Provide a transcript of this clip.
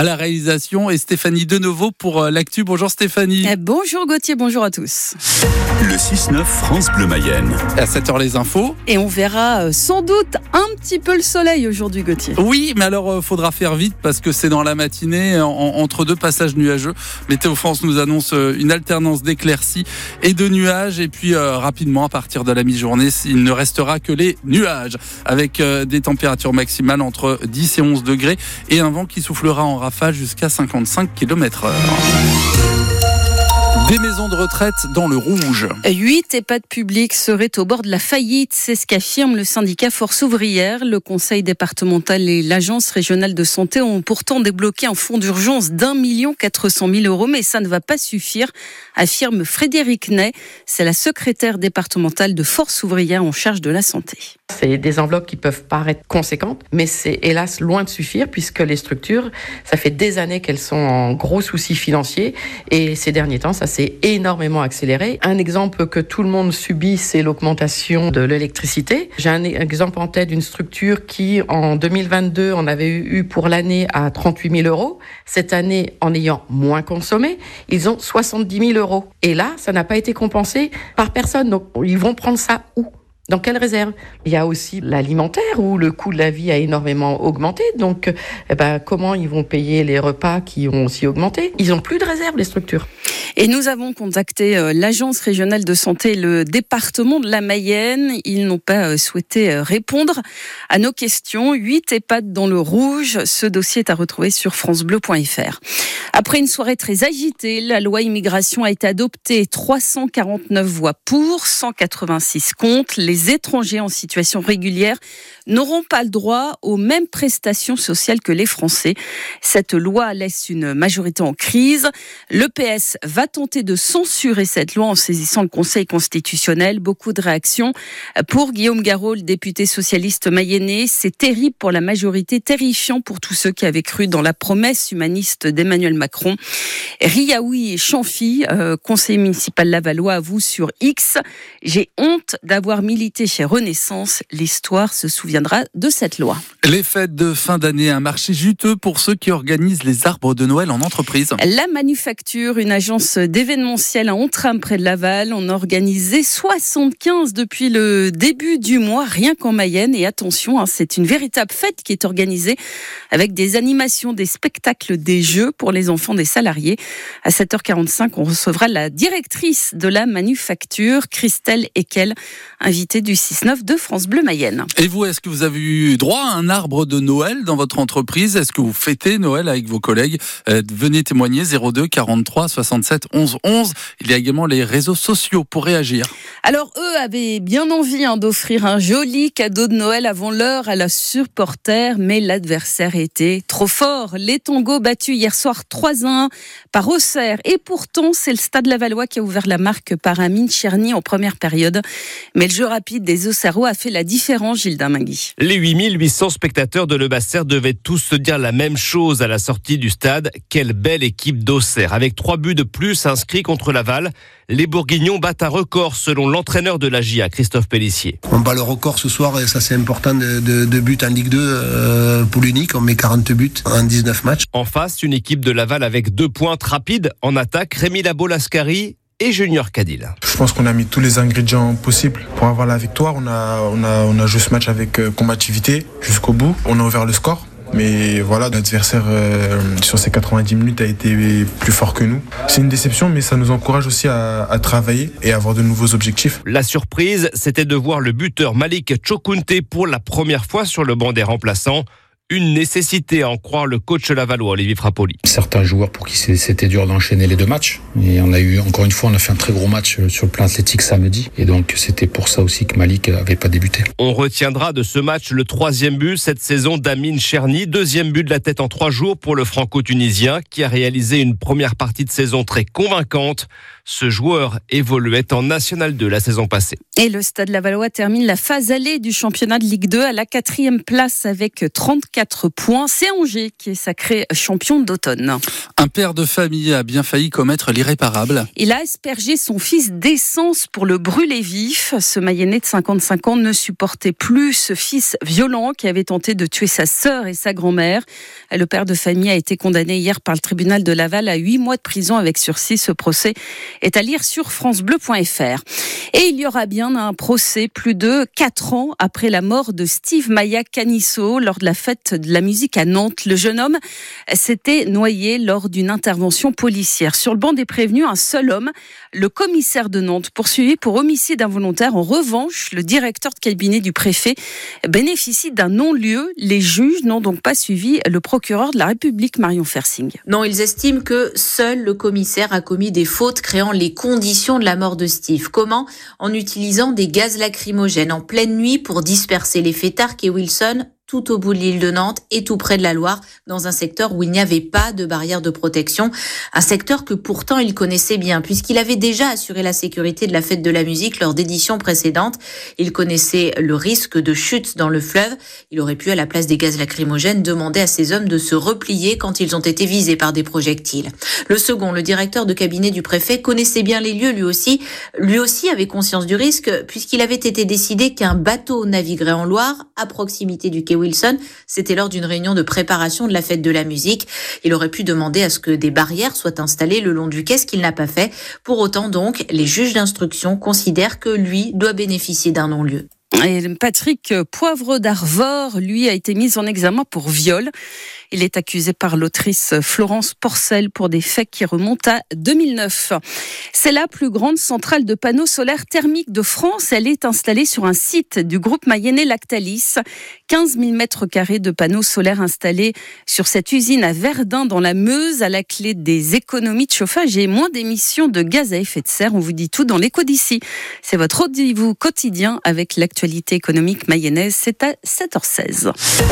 à la réalisation et Stéphanie Deneuveau pour euh, l'actu. Bonjour Stéphanie. Eh, bonjour Gauthier, bonjour à tous. Le 6-9 France Bleu Mayenne. À 7h les infos. Et on verra euh, sans doute un petit peu le soleil aujourd'hui Gauthier. Oui, mais alors euh, faudra faire vite parce que c'est dans la matinée en- entre deux passages nuageux. Météo France nous annonce euh, une alternance d'éclaircies et de nuages et puis euh, rapidement à partir de la mi-journée, il ne restera que les nuages avec euh, des températures maximales entre 10 et 11 degrés et un vent qui soufflera en rafale jusqu'à 55 km heure. Des maisons de retraite dans le rouge. Huit EHPAD publics seraient au bord de la faillite, c'est ce qu'affirme le syndicat Force ouvrière. Le conseil départemental et l'agence régionale de santé ont pourtant débloqué un fonds d'urgence d'un million quatre cent mille euros, mais ça ne va pas suffire, affirme Frédéric Ney. C'est la secrétaire départementale de Force ouvrière en charge de la santé. C'est des enveloppes qui peuvent paraître conséquentes, mais c'est hélas loin de suffire puisque les structures, ça fait des années qu'elles sont en gros soucis financiers et ces derniers temps, ça s'est énormément accéléré. Un exemple que tout le monde subit, c'est l'augmentation de l'électricité. J'ai un exemple en tête d'une structure qui, en 2022, on avait eu pour l'année à 38 000 euros. Cette année, en ayant moins consommé, ils ont 70 000 euros. Et là, ça n'a pas été compensé par personne. Donc, ils vont prendre ça où? Dans quelle réserve Il y a aussi l'alimentaire où le coût de la vie a énormément augmenté. Donc, eh ben, comment ils vont payer les repas qui ont aussi augmenté? Ils n'ont plus de réserve, les structures. Et nous avons contacté euh, l'agence régionale de santé et le département de la Mayenne. Ils n'ont pas euh, souhaité euh, répondre à nos questions. 8 EHPAD dans le rouge. Ce dossier est à retrouver sur francebleu.fr. Après une soirée très agitée, la loi immigration a été adoptée. 349 voix pour, 186 contre. Les étrangers en situation régulière n'auront pas le droit aux mêmes prestations sociales que les Français. Cette loi laisse une majorité en crise. Le PS tenter de censurer cette loi en saisissant le Conseil constitutionnel. Beaucoup de réactions pour Guillaume le député socialiste mayennais. C'est terrible pour la majorité, terrifiant pour tous ceux qui avaient cru dans la promesse humaniste d'Emmanuel Macron. Riaoui et Chanfy, euh, conseiller municipal lavallois, avoue sur X J'ai honte d'avoir milité chez Renaissance. L'histoire se souviendra de cette loi. Les fêtes de fin d'année, un marché juteux pour ceux qui organisent les arbres de Noël en entreprise. La Manufacture, une agence d'événementiel à Ontram près de Laval, on a organisé 75 depuis le début du mois, rien qu'en Mayenne. Et attention, hein, c'est une véritable fête qui est organisée avec des animations, des spectacles, des jeux pour les enfants des salariés. À 7h45, on recevra la directrice de la Manufacture, Christelle Ekel, invitée du 6-9 de France Bleu Mayenne. Et vous, est-ce que vous avez eu droit à un arbre de Noël dans votre entreprise? Est-ce que vous fêtez Noël avec vos collègues? Euh, Venez témoigner 02 43 67 11 11. Il y a également les réseaux sociaux pour réagir. Alors eux avaient bien envie hein, d'offrir un joli cadeau de Noël avant l'heure à la supporter, mais l'adversaire était trop fort. Les tangos battus hier soir 3-1 par Auxerre. Et pourtant, c'est le Stade Lavallois qui a ouvert la marque par Amine Cherny en première période. Mais le jeu rapide des Auxerrois a fait la différence, Gilles Damingui. Les 8800 spectateurs de Le Basser devaient tous se dire la même chose à la sortie du stade. Quelle belle équipe d'Auxerre. Avec trois buts de plus inscrits contre Laval, les Bourguignons battent un record selon l'entraîneur de la GIA, Christophe Pellissier. On bat le record ce soir et ça c'est important de, de- de buts en Ligue 2 euh, pour l'unique. On met 40 buts en 19 matchs. En face, une équipe de Laval avec deux pointes rapides en attaque, Rémi Labo-Lascari et Junior Cadil. Je pense qu'on a mis tous les ingrédients possibles pour avoir la victoire. On a, on a, on a joué ce match avec euh, combativité jusqu'au bout. On a ouvert le score. Mais voilà, l'adversaire euh, sur ces 90 minutes a été plus fort que nous. C'est une déception, mais ça nous encourage aussi à, travailler et à avoir de nouveaux objectifs. La surprise, c'était de voir le buteur Malik Chokunte pour la première fois sur le banc des remplaçants. Une nécessité à en croire le coach lavallois, Olivier Frappoli. certains joueurs pour qui c'était dur d'enchaîner les deux matchs. Et on a eu, encore une fois, on a fait un très gros match euh, sur le plan athlétique samedi. Et donc, c'était pour ça aussi que Malik avait pas débuté. On retiendra de ce match le troisième but cette saison d'Amine Cherny, deuxième but de la tête en trois jours pour le franco-tunisien qui a réalisé une première partie de saison très convaincante. Ce joueur évoluait en National 2 la saison passée. Et le Stade Lavallois termine la phase allée du championnat de Ligue 2 à la quatrième place avec 34 points. C'est Angers qui est sacré champion d'automne. Un père de famille a bien failli commettre l'irréparable. Il a aspergé son fils d'essence pour le brûler vif. Ce Mayennais de 55 ans ne supportait plus ce fils violent qui avait tenté de tuer sa sœur et sa grand-mère. Le père de famille a été condamné hier par le tribunal de Laval à 8 mois de prison avec sursis. Ce procès est à lire sur francebleu.fr. Et il y aura bien un procès plus de 4 ans après la mort de Steve Maya Canisso lors de la fête de la musique à Nantes. Le jeune homme s'était noyé lors d'une intervention policière. Sur le banc des prévenus, un seul homme, le commissaire de Nantes, poursuivi pour homicide involontaire. En revanche, le directeur de cabinet du préfet bénéficie d'un non-lieu. Les juges n'ont donc pas suivi le procureur de la République, Marion Fersing. Non, ils estiment que seul le commissaire a commis des fautes les conditions de la mort de Steve. Comment? En utilisant des gaz lacrymogènes en pleine nuit pour disperser les fêtards et Wilson tout au bout de l'île de Nantes et tout près de la Loire, dans un secteur où il n'y avait pas de barrière de protection. Un secteur que pourtant il connaissait bien, puisqu'il avait déjà assuré la sécurité de la fête de la musique lors d'éditions précédentes. Il connaissait le risque de chute dans le fleuve. Il aurait pu, à la place des gaz lacrymogènes, demander à ses hommes de se replier quand ils ont été visés par des projectiles. Le second, le directeur de cabinet du préfet, connaissait bien les lieux lui aussi. Lui aussi avait conscience du risque, puisqu'il avait été décidé qu'un bateau naviguerait en Loire, à proximité du quai Wilson. C'était lors d'une réunion de préparation de la fête de la musique. Il aurait pu demander à ce que des barrières soient installées le long du quai, ce qu'il n'a pas fait. Pour autant, donc, les juges d'instruction considèrent que lui doit bénéficier d'un non-lieu. Patrick Poivre d'Arvor, lui, a été mis en examen pour viol. Il est accusé par l'autrice Florence Porcel pour des faits qui remontent à 2009. C'est la plus grande centrale de panneaux solaires thermiques de France. Elle est installée sur un site du groupe mayennais Lactalis. 15 000 mètres carrés de panneaux solaires installés sur cette usine à Verdun dans la Meuse à la clé des économies de chauffage et moins d'émissions de gaz à effet de serre. On vous dit tout dans l'écho d'ici. C'est votre rendez-vous quotidien avec l'actualité économique mayonnaise. C'est à 7h16.